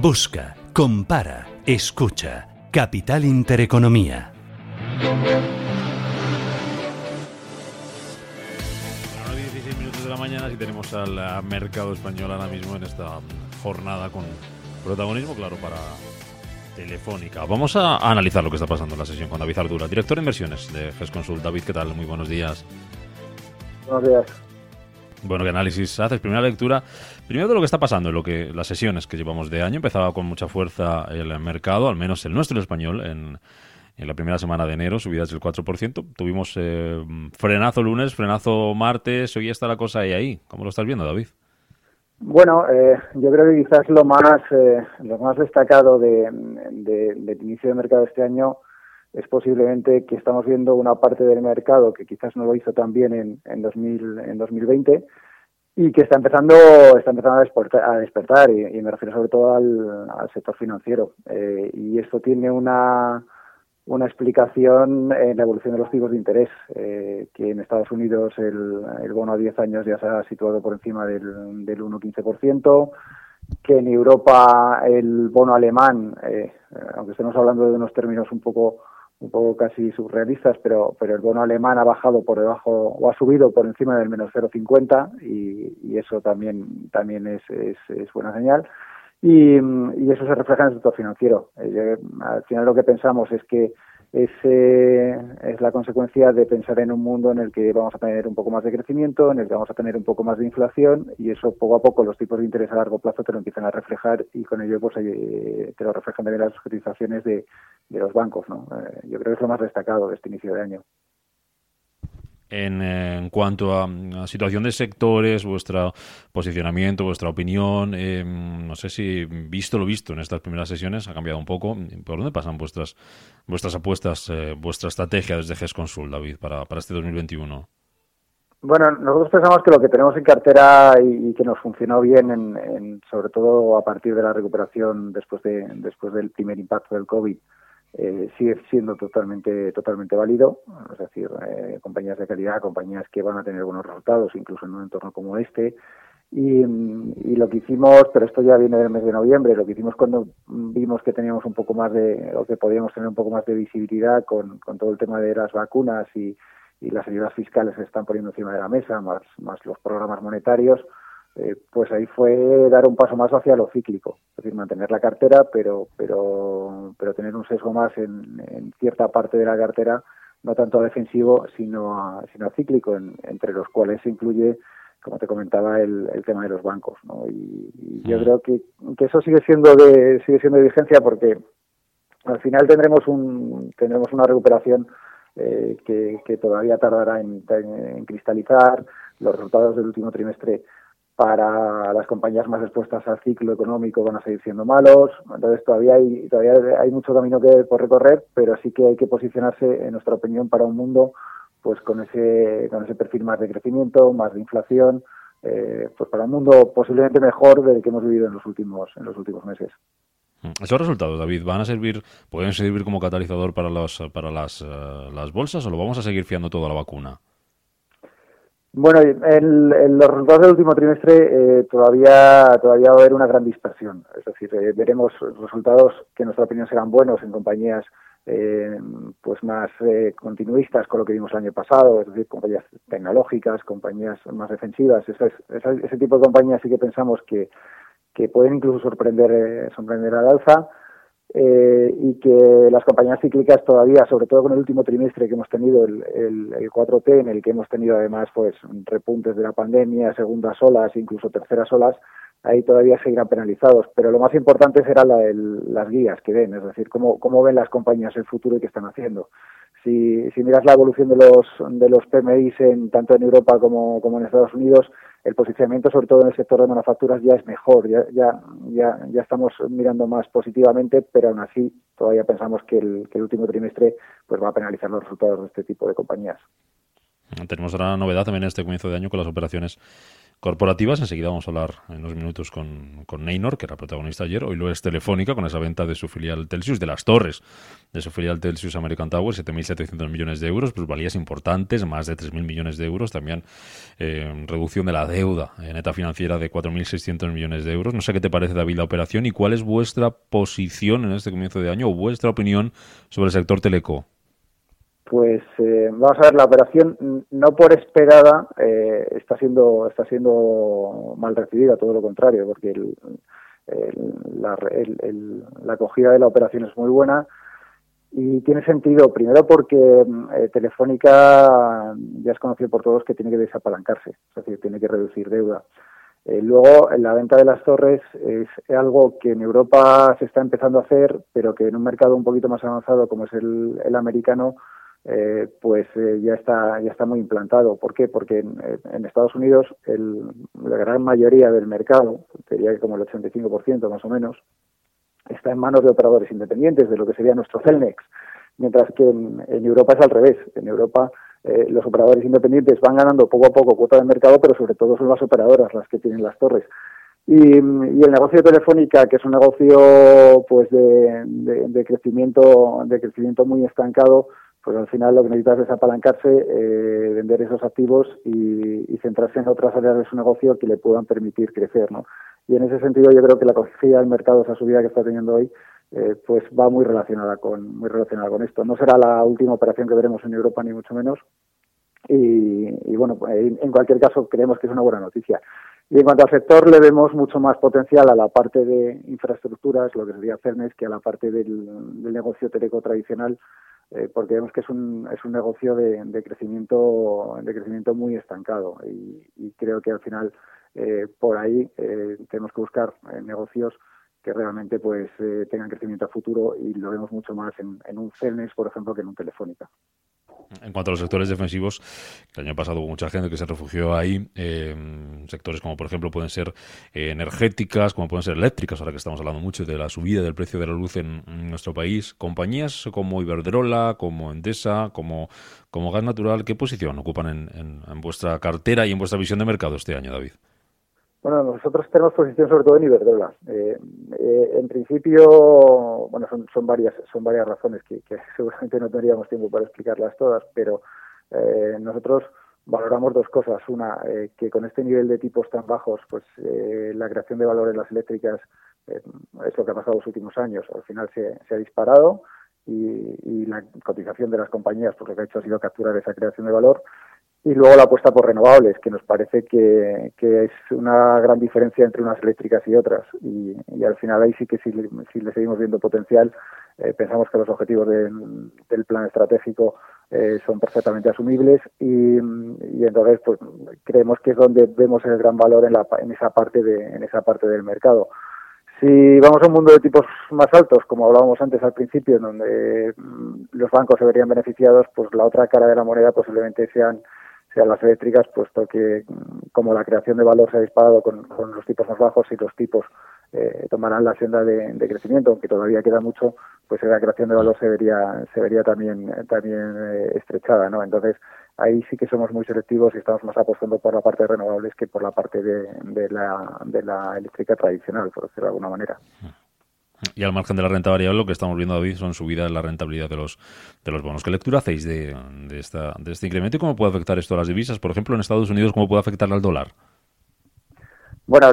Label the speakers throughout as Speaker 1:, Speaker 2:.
Speaker 1: Busca, compara, escucha. Capital Intereconomía.
Speaker 2: Ahora 16 minutos de la mañana y tenemos al mercado español ahora mismo en esta jornada con protagonismo, claro, para Telefónica. Vamos a, analizar lo que está pasando en la sesión con David Ardura, director de inversiones de GESConsult. David, ¿qué tal? Muy buenos días.
Speaker 3: Buenos días.
Speaker 2: Bueno, ¿qué análisis haces? Primera lectura, primero de lo que está pasando lo que las sesiones que llevamos de año. Empezaba con mucha fuerza el mercado, al menos el nuestro, el español, en, en la primera semana de enero, subidas del 4%. Tuvimos eh, frenazo lunes, frenazo martes, hoy está la cosa ahí, ahí. ¿Cómo lo estás viendo, David?
Speaker 3: Bueno, eh, yo creo que quizás lo más, eh, lo más destacado de, de, inicio de mercado este año es posiblemente que estamos viendo una parte del mercado que quizás no lo hizo tan bien en, en, 2000, en 2020 y que está empezando está empezando a despertar, a despertar y, me refiero sobre todo al, sector financiero. Eh, y esto tiene una una explicación en la evolución de los tipos de interés, eh, que en Estados Unidos el, el, bono a 10 años ya se ha situado por encima del, del 1,15%, que en Europa el bono alemán, eh, aunque estemos hablando de unos términos un poco un poco casi surrealistas, pero, pero el bono alemán ha bajado por debajo o ha subido por encima del menos 0,50 y, y eso también, también es, es, buena señal. Y, y, eso se refleja en el sector financiero. Eh, al final lo que pensamos es que es, es la consecuencia de pensar en un mundo en el que vamos a tener un poco más de crecimiento, en el que vamos a tener un poco más de inflación y eso poco a poco los tipos de interés a largo plazo te lo empiezan a reflejar y con ello pues eh, te lo reflejan también las cotizaciones de, de los bancos. ¿no? Eh, yo creo que es lo más destacado de este inicio de año.
Speaker 2: En, en, cuanto a, a, situación de sectores, vuestro posicionamiento, vuestra opinión, eh, no sé si visto lo visto en estas primeras sesiones ha cambiado un poco. ¿Por dónde pasan vuestras vuestras apuestas, eh, vuestra estrategia desde GES Consul, David, para, para este 2021?
Speaker 3: Bueno, nosotros pensamos que lo que tenemos en cartera y, y que nos funcionó bien, en, en, sobre todo a partir de la recuperación después de después del primer impacto del COVID, eh, sigue siendo totalmente totalmente válido, es decir, eh, compañías de calidad, compañías que van a tener buenos resultados, incluso en un entorno como este. Y, lo que hicimos, pero esto ya viene del mes de noviembre, lo que hicimos cuando vimos que teníamos un poco más de, o que podíamos tener un poco más de visibilidad con, con todo el tema de las vacunas y, las ayudas fiscales se están poniendo encima de la mesa, más, más los programas monetarios, eh, pues ahí fue dar un paso más hacia lo cíclico, es decir, mantener la cartera, pero, pero, pero tener un sesgo más en, en cierta parte de la cartera, no tanto a defensivo, sino a, sino a cíclico, en, entre los cuales se incluye, como te comentaba, el, el tema de los bancos, ¿no? Y, y yo creo que, que eso sigue siendo de, sigue siendo de vigencia porque al final tendremos un, tendremos una recuperación eh, que, que, todavía tardará en, en cristalizar. Los resultados del último trimestre para las compañías más expuestas al ciclo económico van a seguir siendo malos. Entonces todavía hay, todavía hay mucho camino que por recorrer, pero sí que hay que posicionarse, en nuestra opinión, para un mundo pues con ese, con ese perfil más de crecimiento, más de inflación, eh, pues para un mundo posiblemente mejor del que hemos vivido en los últimos, en los últimos meses.
Speaker 2: ¿Esos resultados, David, van a servir, pueden servir como catalizador para, los, para las, uh, las bolsas o lo vamos a seguir fiando todo a la vacuna?
Speaker 3: Bueno, en, los resultados del último trimestre eh, todavía todavía va a haber una gran dispersión. Es decir, eh, veremos resultados que en nuestra opinión serán buenos en compañías eh, pues más eh, continuistas con lo que vimos el año pasado, es decir, compañías tecnológicas, compañías más defensivas. Ese, ese tipo de compañías sí que pensamos que, que pueden incluso sorprender, eh, sorprender al alza eh, y que las compañías cíclicas todavía, sobre todo con el último trimestre que hemos tenido, el, el, el 4T, en el que hemos tenido además pues repuntes de la pandemia, segundas olas, incluso terceras olas, ahí todavía seguirán penalizados. Pero lo más importante será la, el, las guías que ven, es decir, cómo, cómo ven las compañías el futuro y qué están haciendo. Si, si miras la evolución de los, de los PMIs en, tanto en Europa como, como en Estados Unidos, el posicionamiento, sobre todo en el sector de manufacturas, ya es mejor, ya, ya, ya, ya estamos mirando más positivamente, pero aún así todavía pensamos que el, el último trimestre pues va a penalizar los resultados de este tipo de compañías.
Speaker 2: Tenemos una novedad también en este comienzo de año con las operaciones corporativas. Enseguida vamos a hablar en unos minutos con, con Neynor, que era protagonista ayer. Hoy lo es Telefónica, con esa venta de su filial Telsius, de las torres de su filial Telsius American Tower, 7.700 millones de euros, plusvalías importantes, más de 3.000 millones de euros. También eh, reducción de la deuda neta financiera de 4.600 millones de euros. No sé qué te parece, David, la operación y cuál es vuestra posición en este comienzo de año o vuestra opinión sobre el sector teleco.
Speaker 3: Pues eh, vamos a ver, la operación no por esperada eh, está siendo está siendo mal recibida, todo lo contrario, porque la, acogida de la operación es muy buena y tiene sentido, primero porque eh, Telefónica ya es conocido por todos que tiene que desapalancarse, es decir, tiene que reducir deuda. luego, la venta de las torres es algo que en Europa se está empezando a hacer, pero que en un mercado un poquito más avanzado como es el americano, eh, pues eh, ya está ya está muy implantado. ¿Por qué? Porque en, en Estados Unidos la gran mayoría del mercado, diría que como el 85% más o menos, está en manos de operadores independientes, de lo que sería nuestro Celnex, mientras que en, Europa es al revés. En Europa eh, los operadores independientes van ganando poco a poco cuota de mercado, pero sobre todo son las operadoras las que tienen las torres. Y, el negocio de Telefónica, que es un negocio pues de, de, crecimiento de crecimiento muy estancado, pues al final lo que necesitas es apalancarse, eh, vender esos activos y, centrarse en otras áreas de su negocio que le puedan permitir crecer, ¿no? Y en ese sentido yo creo que la acogida del mercado, esa subida que está teniendo hoy, eh, pues va muy relacionada con muy relacionada con esto. No será la última operación que veremos en Europa ni mucho menos. Y, bueno, en, en cualquier caso creemos que es una buena noticia. Y en cuanto al sector, le vemos mucho más potencial a la parte de infraestructuras, lo que sería Cernes, que a la parte del, del negocio teleco tradicional, eh, porque vemos que es un, es un negocio de, de crecimiento de crecimiento muy estancado y, y creo que al final eh, por ahí eh, tenemos que buscar eh, negocios que realmente pues eh, tengan crecimiento a futuro y lo vemos mucho más en, en un Celnex, por ejemplo, que en un Telefónica.
Speaker 2: En cuanto a los sectores defensivos, el año pasado hubo mucha gente que se refugió ahí. Eh, sectores como, por ejemplo, pueden ser eh, energéticas, como pueden ser eléctricas, ahora que estamos hablando mucho de la subida del precio de la luz en, nuestro país. Compañías como Iberdrola, como Endesa, como, como Gas Natural, ¿qué posición ocupan en, en vuestra cartera y en vuestra visión de mercado este año, David?
Speaker 3: Bueno, nosotros tenemos posición sobre todo en Iberdrola. Eh, eh, en principio, bueno, son, son varias son varias razones que, seguramente no tendríamos tiempo para explicarlas todas, pero eh, nosotros valoramos dos cosas. Una, eh, que con este nivel de tipos tan bajos, pues la creación de valor en las eléctricas es lo que ha pasado los últimos años. Al final se, se ha disparado y, y, la cotización de las compañías, pues lo que ha hecho ha sido capturar esa creación de valor y luego la apuesta por renovables, que nos parece que, es una gran diferencia entre unas eléctricas y otras. Y, al final ahí sí que si, si le seguimos viendo potencial, eh, pensamos que los objetivos de, del plan estratégico eh, son perfectamente asumibles y, entonces pues creemos que es donde vemos el gran valor en, la, en esa parte de en esa parte del mercado. Si vamos a un mundo de tipos más altos, como hablábamos antes al principio, en donde los bancos se verían beneficiados, pues la otra cara de la moneda posiblemente sean sean las eléctricas, puesto que como la creación de valor se ha disparado con, los tipos más bajos y los tipos eh, tomarán la senda de, crecimiento, aunque todavía queda mucho, pues la creación de valor se vería, se vería también, eh, estrechada, ¿no? Entonces, ahí sí que somos muy selectivos y estamos más apostando por la parte de renovables que por la parte de, de, la, de la eléctrica tradicional, por decirlo de alguna manera.
Speaker 2: Y al margen de la renta variable, lo que estamos viendo, David, son subidas en la rentabilidad de los, de los bonos. ¿Qué lectura hacéis de, de, esta, de este incremento y cómo puede afectar esto a las divisas? Por ejemplo, en Estados Unidos, ¿cómo puede afectar al dólar?
Speaker 3: Bueno,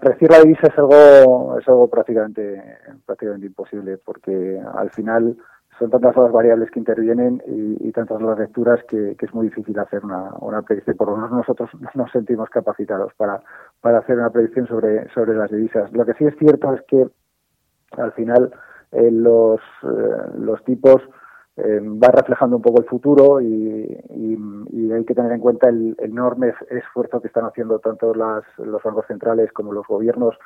Speaker 3: predecir la divisa es algo, es algo prácticamente, prácticamente imposible, porque al final son tantas las variables que intervienen y, y tantas las lecturas que, que, es muy difícil hacer una, una predicción. Por lo menos nosotros nos sentimos capacitados para, para hacer una predicción sobre, sobre las divisas. Lo que sí es cierto es que al final eh, los, eh, los tipos eh, van reflejando un poco el futuro y, hay que tener en cuenta el, enorme esfuerzo que están haciendo tanto las, los bancos centrales como los gobiernos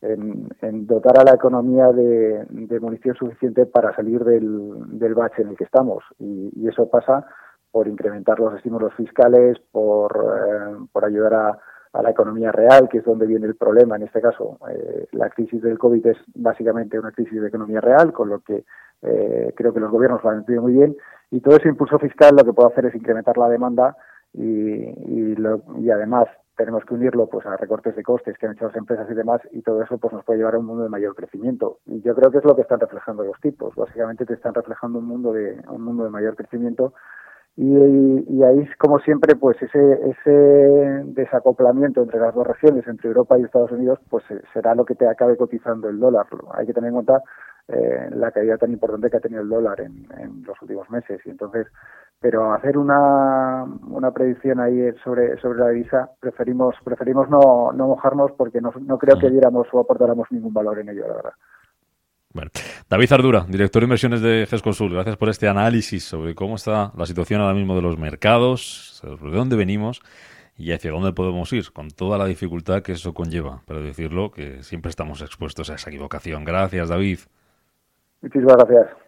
Speaker 3: en, en dotar a la economía de, de, munición suficiente para salir del, del bache en el que estamos. Y, y eso pasa por incrementar los estímulos fiscales, por, eh, por ayudar a, a la economía real, que es donde viene el problema. En este caso, eh, la crisis del COVID es básicamente una crisis de economía real, con lo que eh, creo que los gobiernos lo han entendido muy bien. Y todo ese impulso fiscal lo que puede hacer es incrementar la demanda y, y, lo, y además tenemos que unirlo pues a recortes de costes que han hecho las empresas y demás y todo eso pues nos puede llevar a un mundo de mayor crecimiento y yo creo que es lo que están reflejando los tipos básicamente te están reflejando un mundo de un mundo de mayor crecimiento y, y, ahí como siempre pues ese ese desacoplamiento entre las dos regiones entre Europa y Estados Unidos pues eh, será lo que te acabe cotizando el dólar hay que tener en cuenta eh, la caída tan importante que ha tenido el dólar en, en los últimos meses y entonces pero hacer una, una predicción ahí sobre, sobre la divisa preferimos preferimos no, no mojarnos porque no, no creo que diéramos o aportáramos ningún valor en ello, la verdad.
Speaker 2: Bueno, David Ardura, director de inversiones de GESConsul, gracias por este análisis sobre cómo está la situación ahora mismo de los mercados, de dónde venimos y hacia dónde podemos ir, con toda la dificultad que eso conlleva, para decirlo, que siempre estamos expuestos a esa equivocación. Gracias, David.
Speaker 3: Muchísimas gracias.